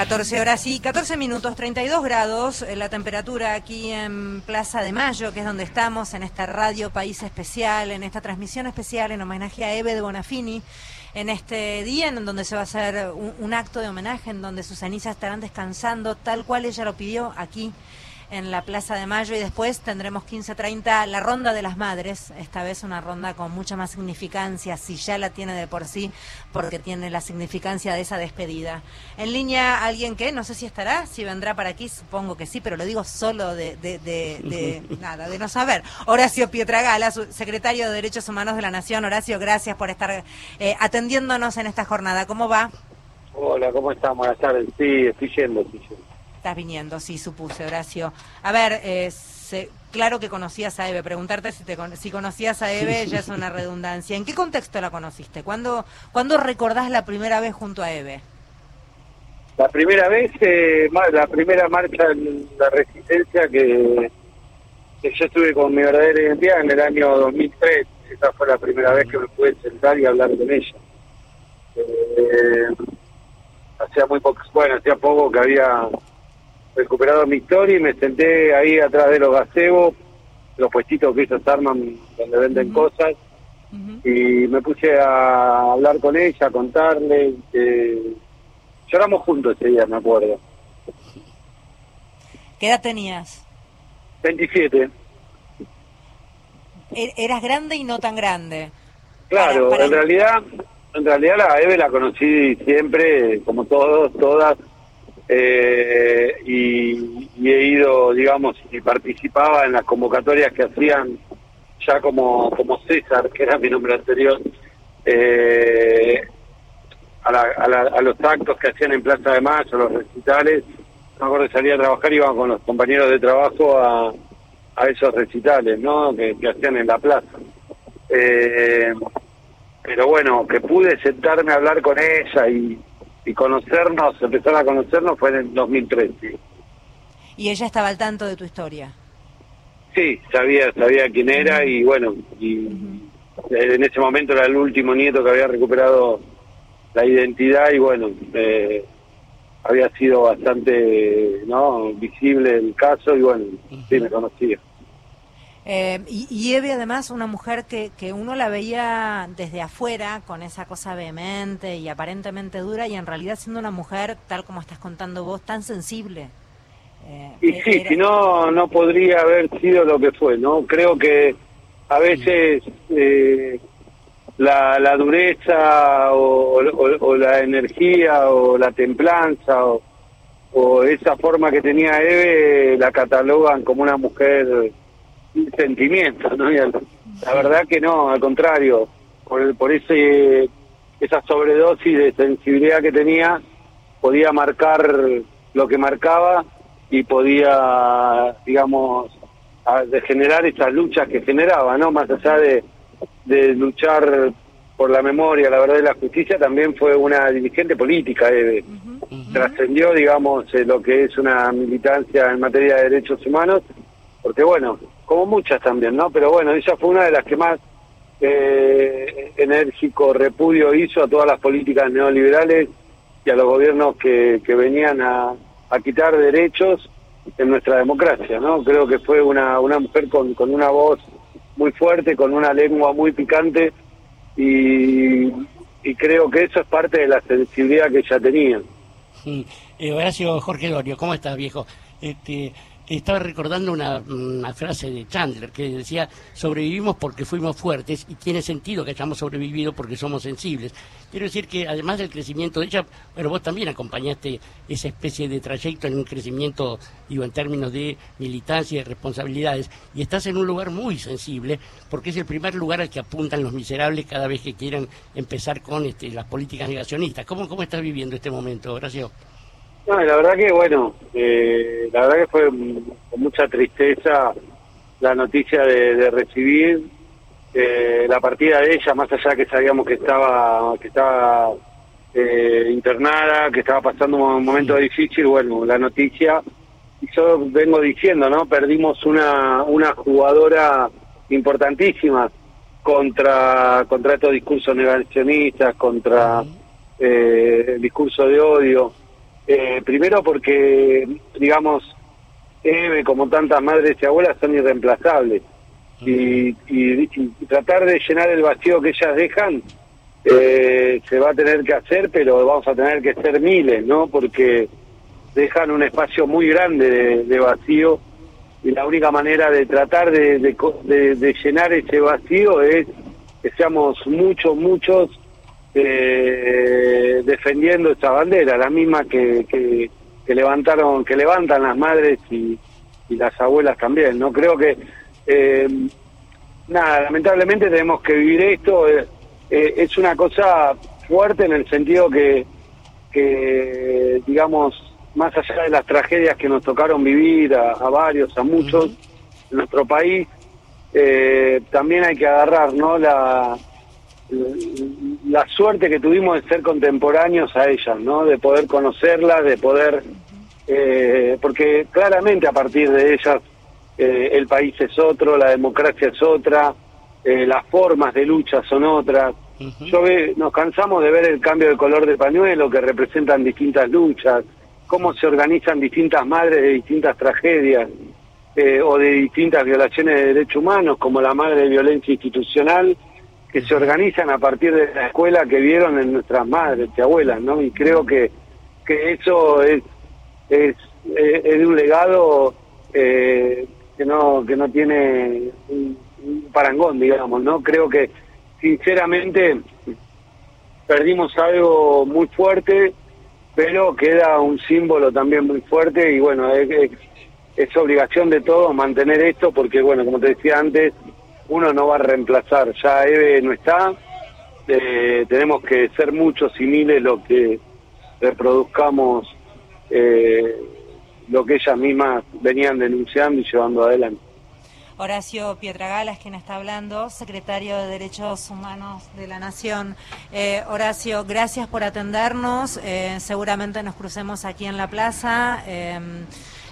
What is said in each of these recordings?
14 horas y 14 minutos, 32 grados, eh, la temperatura aquí en Plaza de Mayo, que es donde estamos, en esta radio País Especial, en esta transmisión especial en homenaje a Eve de Bonafini, en este día en donde se va a hacer un, un acto de homenaje, en donde sus cenizas estarán descansando tal cual ella lo pidió aquí en la Plaza de Mayo y después tendremos 15.30 la ronda de las madres, esta vez una ronda con mucha más significancia, si ya la tiene de por sí, porque tiene la significancia de esa despedida. En línea alguien que no sé si estará, si vendrá para aquí, supongo que sí, pero lo digo solo de, de, de, nada, de no saber. Horacio Pietragala, secretario de Derechos Humanos de la Nación. Horacio, gracias por estar eh, atendiéndonos en esta jornada. ¿Cómo va? Hola, ¿cómo estás? Buenas tardes. Sí, estoy yendo, estoy yendo. Estás viniendo, sí, supuse, Horacio. A ver, eh, claro que conocías a Eve. Preguntarte si, te, si conocías a Eve ya es una redundancia. ¿En qué contexto la conociste? ¿Cuándo, ¿Cuándo recordás la primera vez junto a Eve? La primera vez, eh, la primera marcha en la resistencia que, yo estuve con mi verdadera identidad en el año 2003. Esa fue la primera vez que me pude sentar y hablar con ella. Eh, hacía muy poco, bueno, hacía poco que había recuperado mi historia y me senté ahí atrás de los gazebos, los puestitos que ellos arman donde venden cosas, y me puse a hablar con ella, a contarle. que lloramos juntos ese día, me acuerdo. ¿Qué edad tenías? 27. E-, eras grande y no tan grande. Claro, en realidad, en realidad la Eve la conocí siempre, como todos, todas, eh, digamos, y participaba en las convocatorias que hacían ya como, como César, que era mi nombre anterior, eh, a, los actos que hacían en Plaza de Mayo, los recitales. No me acuerdo salía a trabajar, iba con los compañeros de trabajo a, a esos recitales, ¿no? Que, hacían en la plaza. Eh, pero bueno, que pude sentarme a hablar con ella y, y conocernos, empezar a conocernos fue en el 2013. ¿Y ella estaba al tanto de tu historia? Sí, sabía, sabía quién era y bueno, y en ese momento era el último nieto que había recuperado la identidad y bueno, eh, había sido bastante no visible el caso y bueno, sí me conocía. Eh, y, Eve además una mujer que, que uno la veía desde afuera con esa cosa vehemente y aparentemente dura y en realidad siendo una mujer, tal como estás contando vos, tan sensible. Eh, y sí, si no, no podría haber sido lo que fue, ¿no? Creo que a veces eh, la, la dureza o, o, la energía o la templanza o, o esa forma que tenía Eve la catalogan como una mujer sentimiento, ¿no? la verdad que no, al contrario, por, por ese esa sobredosis de sensibilidad que tenía, podía marcar lo que marcaba y podía, digamos, de generar esas luchas que generaba, ¿no? Más allá de, de luchar por la memoria, la verdad y la justicia, también fue una dirigente política, Eve. Trascendió, digamos, lo que es una militancia en materia de derechos humanos, porque bueno, como muchas también, ¿no? Pero bueno, ella fue una de las que más eh, enérgico repudio hizo a todas las políticas neoliberales y a los gobiernos que, que venían a, a quitar derechos en nuestra democracia, ¿no? Creo que fue una, una mujer con, con una voz muy fuerte, con una lengua muy picante y, y creo que eso es parte de la sensibilidad que ella tenía. Eh, Horacio Jorge Dorio, ¿cómo estás, viejo? Este, estaba recordando una, frase de Chandler que decía, sobrevivimos porque fuimos fuertes y tiene sentido que hayamos sobrevivido porque somos sensibles. Quiero decir que además del crecimiento de ella, pero vos también acompañaste esa especie de trayecto en un crecimiento, digo, en términos de militancia y responsabilidades, y estás en un lugar muy sensible porque es el primer lugar al que apuntan los miserables cada vez que quieran empezar con este, las políticas negacionistas. ¿Cómo, cómo estás viviendo este momento, Horacio? No, la verdad que bueno, eh, la verdad que fue con mucha tristeza la noticia de, recibir eh, la partida de ella, más allá que sabíamos que estaba que estaba eh, internada, que estaba pasando un momento difícil, bueno, la noticia, y yo vengo diciendo, ¿no? Perdimos una, una jugadora importantísima contra, contra estos discursos negacionistas, contra el discurso de odio Eh, primero porque, digamos, Eve, como tantas madres y abuelas, son irreemplazables. Y, tratar de llenar el vacío que ellas dejan eh, se va a tener que hacer, pero vamos a tener que ser miles, ¿no? Porque dejan un espacio muy grande de, vacío y la única manera de tratar de, de, llenar ese vacío es que seamos muchos, muchos eh, defendiendo esta bandera, la misma que, que, levantaron, que levantan las madres y, las abuelas también. No creo que eh, nada, lamentablemente tenemos que vivir esto. Eh, es una cosa fuerte en el sentido que, que digamos más allá de las tragedias que nos tocaron vivir a, varios, a muchos en nuestro país, eh, también hay que agarrar ¿no? la, la suerte que tuvimos de ser contemporáneos a ellas, ¿no? de poder conocerlas, de poder, eh, porque claramente a partir de ellas eh, el país es otro, la democracia es otra, las formas de lucha son otras. Yo ve, nos cansamos de ver el cambio de color de pañuelo que representan distintas luchas, cómo se organizan distintas madres de distintas tragedias eh, o de distintas violaciones de derechos humanos, como la madre de violencia institucional, que se organizan a partir de la escuela que vieron en nuestras madres y abuelas, ¿no? Y creo que, que eso es, es, es, un legado eh, que no que no tiene un, parangón, digamos, ¿no? Creo que, sinceramente, perdimos algo muy fuerte pero queda un símbolo también muy fuerte y bueno, es, es, obligación de todos mantener esto porque bueno, como te decía antes, uno no va a reemplazar, ya Eve no está, eh, tenemos que ser muchos y miles lo que reproduzcamos eh, lo que ellas mismas venían denunciando y llevando adelante. Horacio Pietragalas, quien está hablando, secretario de Derechos Humanos de la Nación. Eh, Horacio, gracias por atendernos. Seguramente nos crucemos aquí en la plaza.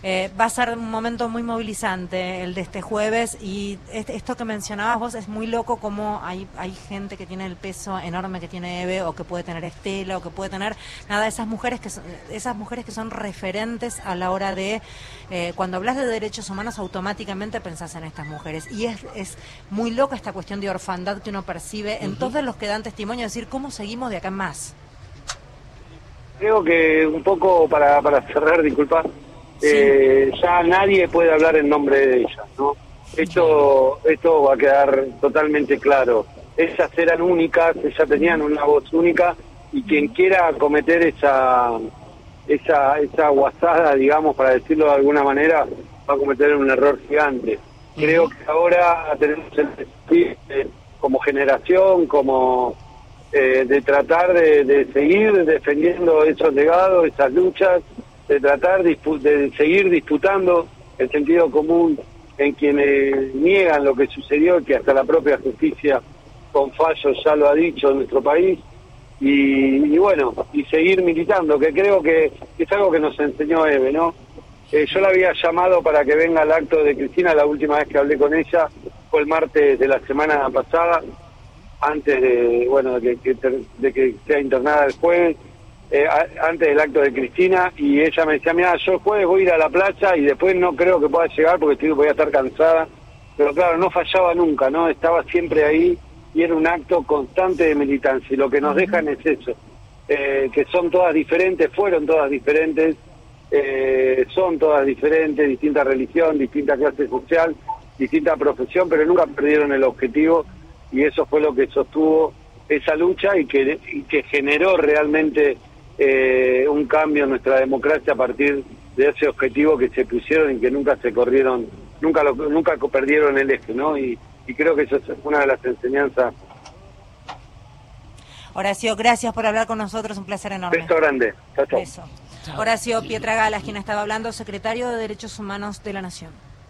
Eh, va a ser un momento muy movilizante el de este jueves y esto que mencionabas vos es muy loco como hay, hay gente que tiene el peso enorme que tiene Eve o que puede tener Estela o que puede tener nada esas mujeres que son, esas mujeres que son referentes a la hora de eh, cuando hablas de derechos humanos automáticamente pensás en estas mujeres y es, es muy loca esta cuestión de orfandad que uno percibe en todos los que dan testimonio de decir cómo seguimos de acá en más. Creo que un poco para, para cerrar, disculpa, eh, ya nadie puede hablar en nombre de ellas, ¿no? Esto, esto va a quedar totalmente claro. Ellas eran únicas, ellas tenían una voz única y quien quiera cometer esa, esa, esa guasada, digamos, para decirlo de alguna manera, va a cometer un error gigante. Creo que ahora tenemos el como generación, como eh, de tratar de, de seguir defendiendo esos legados, esas luchas, de tratar de seguir disputando el sentido común en quienes niegan lo que sucedió, que hasta la propia justicia con fallos ya lo ha dicho en nuestro país, y, bueno, y seguir militando, que creo que es algo que nos enseñó Eve, ¿no? Eh, yo la había llamado para que venga al acto de Cristina, la última vez que hablé con ella fue el martes de la semana pasada, antes de, bueno, de que, de que sea internada el jueves, eh, antes del acto de Cristina y ella me decía, mira, yo el jueves voy a ir a la playa y después no creo que pueda llegar porque estoy, voy a estar cansada. Pero claro, no fallaba nunca, ¿no? Estaba siempre ahí y era un acto constante de militancia y lo que nos dejan es eso, eh, que son todas diferentes, fueron todas diferentes, eh, son todas diferentes, distinta religión, distinta clase social, distinta profesión, pero nunca perdieron el objetivo y eso fue lo que sostuvo esa lucha y que, y que generó realmente eh, un cambio en nuestra democracia a partir de ese objetivo que se pusieron y que nunca se corrieron, nunca lo, nunca perdieron el eje, ¿no? Y, creo que eso es una de las enseñanzas. Horacio, gracias por hablar con nosotros, un placer enorme. Beso grande. Chao, chao. Horacio Pietragalas, quien estaba hablando, secretario de Derechos Humanos de la Nación.